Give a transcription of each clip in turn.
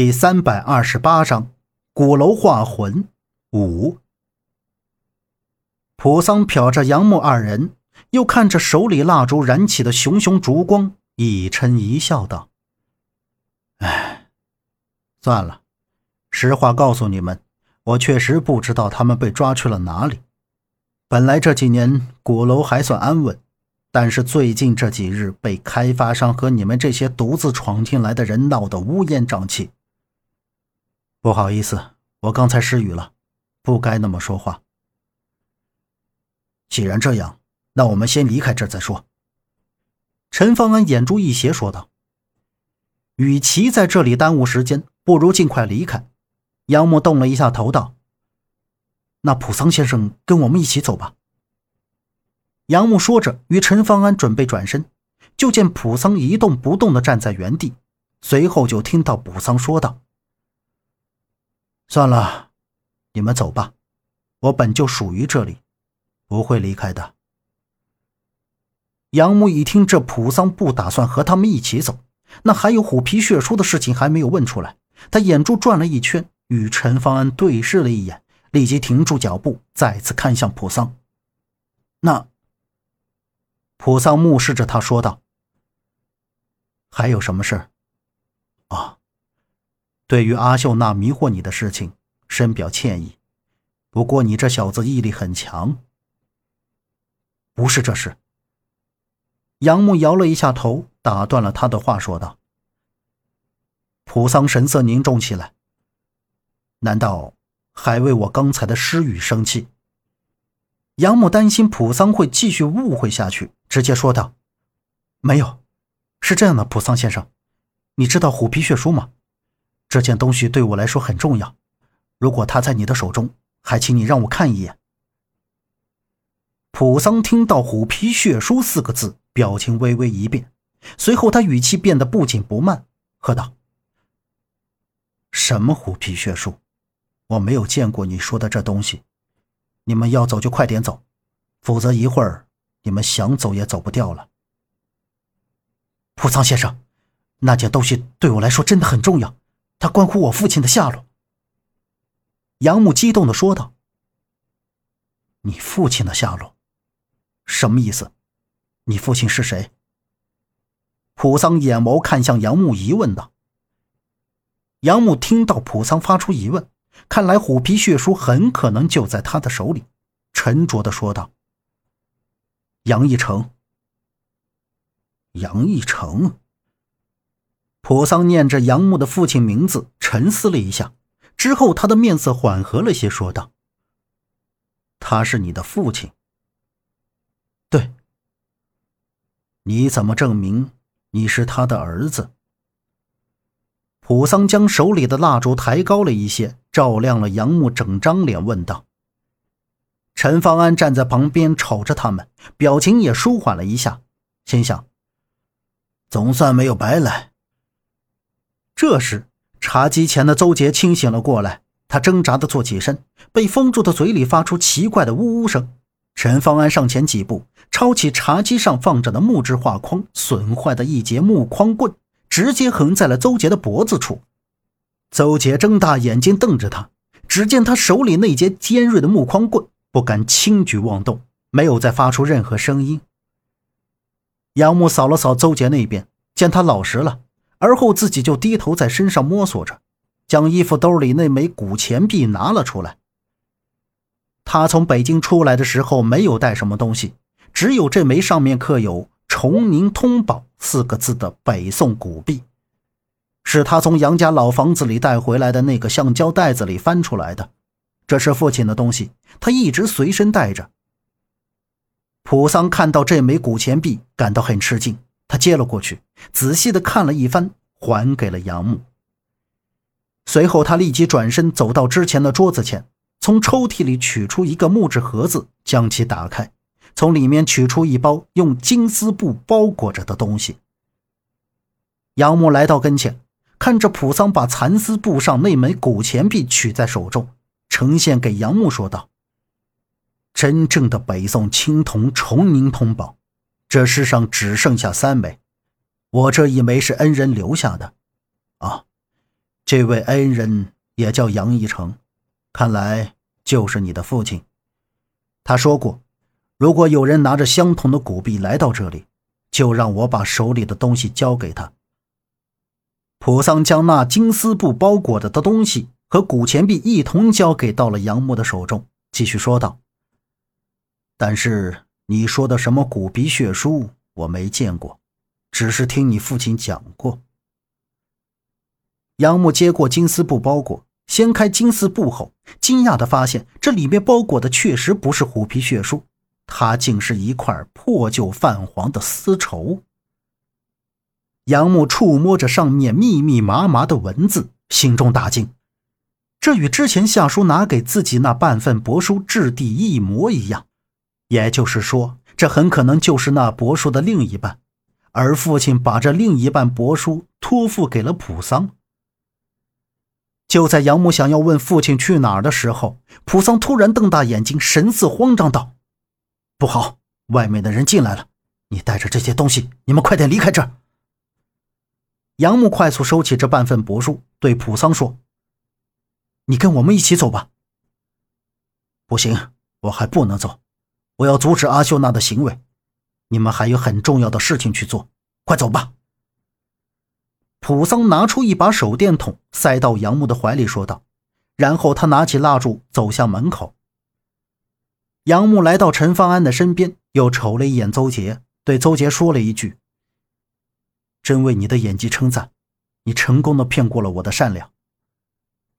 第三百二十八章鼓楼画魂五。普桑瞟着杨木二人，又看着手里蜡烛燃起的熊熊烛光，一嗔一笑道：“哎，算了，实话告诉你们，我确实不知道他们被抓去了哪里。本来这几年鼓楼还算安稳，但是最近这几日被开发商和你们这些独自闯进来的人闹得乌烟瘴气。”不好意思，我刚才失语了，不该那么说话。既然这样，那我们先离开这再说。陈方安眼珠一斜说道：“与其在这里耽误时间，不如尽快离开。”杨木动了一下头，道：“那普桑先生跟我们一起走吧。”杨木说着，与陈方安准备转身，就见普桑一动不动的站在原地，随后就听到普桑说道。算了，你们走吧，我本就属于这里，不会离开的。杨木一听这普桑不打算和他们一起走，那还有虎皮血书的事情还没有问出来，他眼珠转了一圈，与陈方安对视了一眼，立即停住脚步，再次看向普桑。那普桑目视着他说道：“还有什么事？？”对于阿秀那迷惑你的事情，深表歉意。不过你这小子毅力很强。不是这事。杨木摇了一下头，打断了他的话，说道：“普桑神色凝重起来。难道还为我刚才的失语生气？”杨木担心普桑会继续误会下去，直接说道：“没有，是这样的，普桑先生，你知道虎皮血书吗？”这件东西对我来说很重要，如果它在你的手中，还请你让我看一眼。普桑听到“虎皮血书”四个字，表情微微一变，随后他语气变得不紧不慢，喝道：“什么虎皮血书？我没有见过你说的这东西。你们要走就快点走，否则一会儿你们想走也走不掉了。”普桑先生，那件东西对我来说真的很重要。他关乎我父亲的下落。”杨木激动的说道。“你父亲的下落，什么意思？你父亲是谁？”普桑眼眸看向杨木，疑问道。杨木听到普桑发出疑问，看来虎皮血书很可能就在他的手里，沉着的说道：“杨义成。”杨义成。普桑念着杨木的父亲名字，沉思了一下，之后他的面色缓和了些，说道：“他是你的父亲。”“对。”“你怎么证明你是他的儿子？”普桑将手里的蜡烛抬高了一些，照亮了杨木整张脸，问道。陈方安站在旁边瞅着他们，表情也舒缓了一下，心想：“总算没有白来。”这时，茶几前的邹杰清醒了过来，他挣扎的坐起身，被封住的嘴里发出奇怪的呜呜声。陈方安上前几步，抄起茶几上放着的木质画框，损坏的一截木框棍，直接横在了邹杰的脖子处。邹杰睁大眼睛瞪着他，只见他手里那截尖锐的木框棍不敢轻举妄动，没有再发出任何声音。杨木扫了扫邹杰那边，见他老实了。而后自己就低头在身上摸索着，将衣服兜里那枚古钱币拿了出来。他从北京出来的时候没有带什么东西，只有这枚上面刻有“崇宁通宝”四个字的北宋古币，是他从杨家老房子里带回来的那个橡胶袋子里翻出来的。这是父亲的东西，他一直随身带着。普桑看到这枚古钱币，感到很吃惊。他接了过去，仔细的看了一番，还给了杨木。随后，他立即转身走到之前的桌子前，从抽屉里取出一个木质盒子，将其打开，从里面取出一包用金丝布包裹着的东西。杨木来到跟前，看着普桑把蚕丝布上那枚古钱币取在手中，呈现给杨木，说道：“真正的北宋青铜崇宁通宝。”这世上只剩下三枚，我这一枚是恩人留下的，啊，这位恩人也叫杨一成，看来就是你的父亲。他说过，如果有人拿着相同的古币来到这里，就让我把手里的东西交给他。普桑将那金丝布包裹着的东西和古钱币一同交给到了杨木的手中，继续说道：“但是你说的什么古笔血书，我没见过，只是听你父亲讲过。”杨木接过金丝布包裹，掀开金丝布后，惊讶地发现这里面包裹的确实不是虎皮血书，它竟是一块破旧泛黄的丝绸。杨木触摸着上面密密麻麻的文字，心中大惊，这与之前夏叔拿给自己那半份帛书质地一模一样，也就是说，这很可能就是那帛书的另一半，而父亲把这另一半帛书托付给了普桑。就在杨木想要问父亲去哪儿的时候，普桑突然瞪大眼睛，神色慌张道：“不好，外面的人进来了！你带着这些东西，你们快点离开这儿。”杨木快速收起这半份帛书，对普桑说：“你跟我们一起走吧。”“不行，我还不能走，我要阻止阿秀娜的行为。你们还有很重要的事情去做，快走吧。”普桑拿出一把手电筒，塞到杨木的怀里，说道。然后他拿起蜡烛，走向门口。杨木来到陈方安的身边，又瞅了一眼邹杰，对邹杰说了一句。真为你的演技称赞，你成功的骗过了我的善良。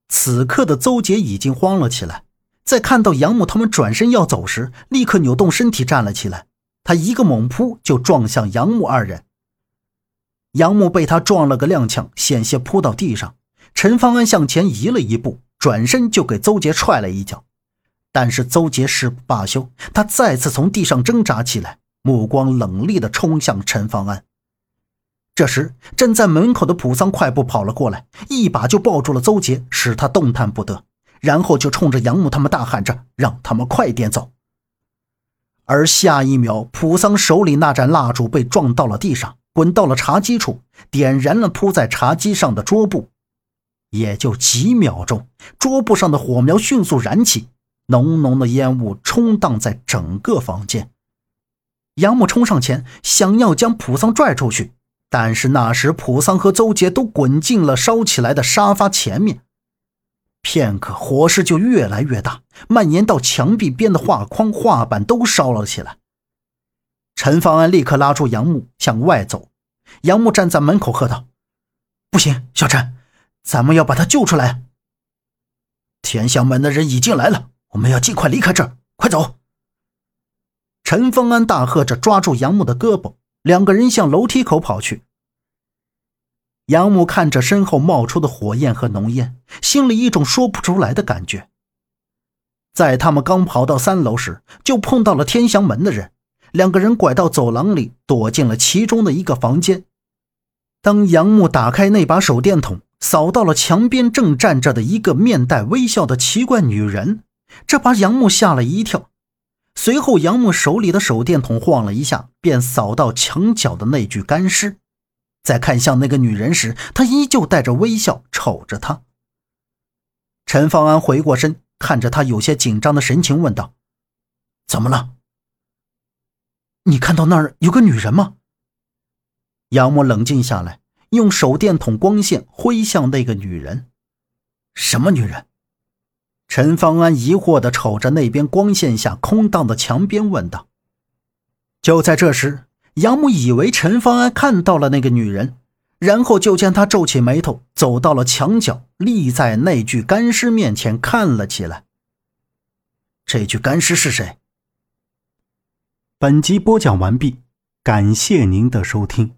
此刻的邹杰已经慌了起来，在看到杨木他们转身要走时，立刻扭动身体站了起来。他一个猛扑就撞向杨木二人。杨木被他撞了个踉跄，险些扑到地上。陈方安向前移了一步，转身就给邹杰踹了一脚。但是邹杰誓不罢休，他再次从地上挣扎起来，目光冷厉地冲向陈方安。这时，站在门口的普桑快步跑了过来，一把就抱住了邹杰，使他动弹不得，然后就冲着杨木他们大喊着：“让他们快点走！”而下一秒，普桑手里那盏蜡烛被撞到了地上，滚到了茶几处，点燃了铺在茶几上的桌布。也就几秒钟，桌布上的火苗迅速燃起，浓浓的烟雾冲荡在整个房间。杨木冲上前，想要将普桑拽出去。但是那时，普桑和邹杰都滚进了烧起来的沙发前面。片刻，火势就越来越大，蔓延到墙壁边的画框、画板都烧了起来。陈方安立刻拉住杨木向外走，杨木站在门口喝道：“不行，小陈，咱们要把他救出来。天香门的人已经来了，我们要尽快离开这儿，快走！”陈方安大喝着，抓住杨木的胳膊。两个人向楼梯口跑去。杨木看着身后冒出的火焰和浓烟，心里一种说不出来的感觉。在他们刚跑到三楼时，就碰到了天祥门的人。两个人拐到走廊里，躲进了其中的一个房间。当杨木打开那把手电筒，扫到了墙边正站着的一个面带微笑的奇怪女人，这把杨木吓了一跳。随后，杨木手里的手电筒晃了一下，便扫到墙角的那具干尸。在看向那个女人时，他依旧带着微笑瞅着她。陈方安回过身，看着他有些紧张的神情，问道：“怎么了？你看到那儿有个女人吗？”杨木冷静下来，用手电筒光线挥向那个女人。“什么女人？”陈方安疑惑地瞅着那边光线下空荡的墙边，问道。就在这时，杨母以为陈方安看到了那个女人，然后就见他皱起眉头，走到了墙角，立在那具干尸面前看了起来。这具干尸是谁？本集播讲完毕，感谢您的收听。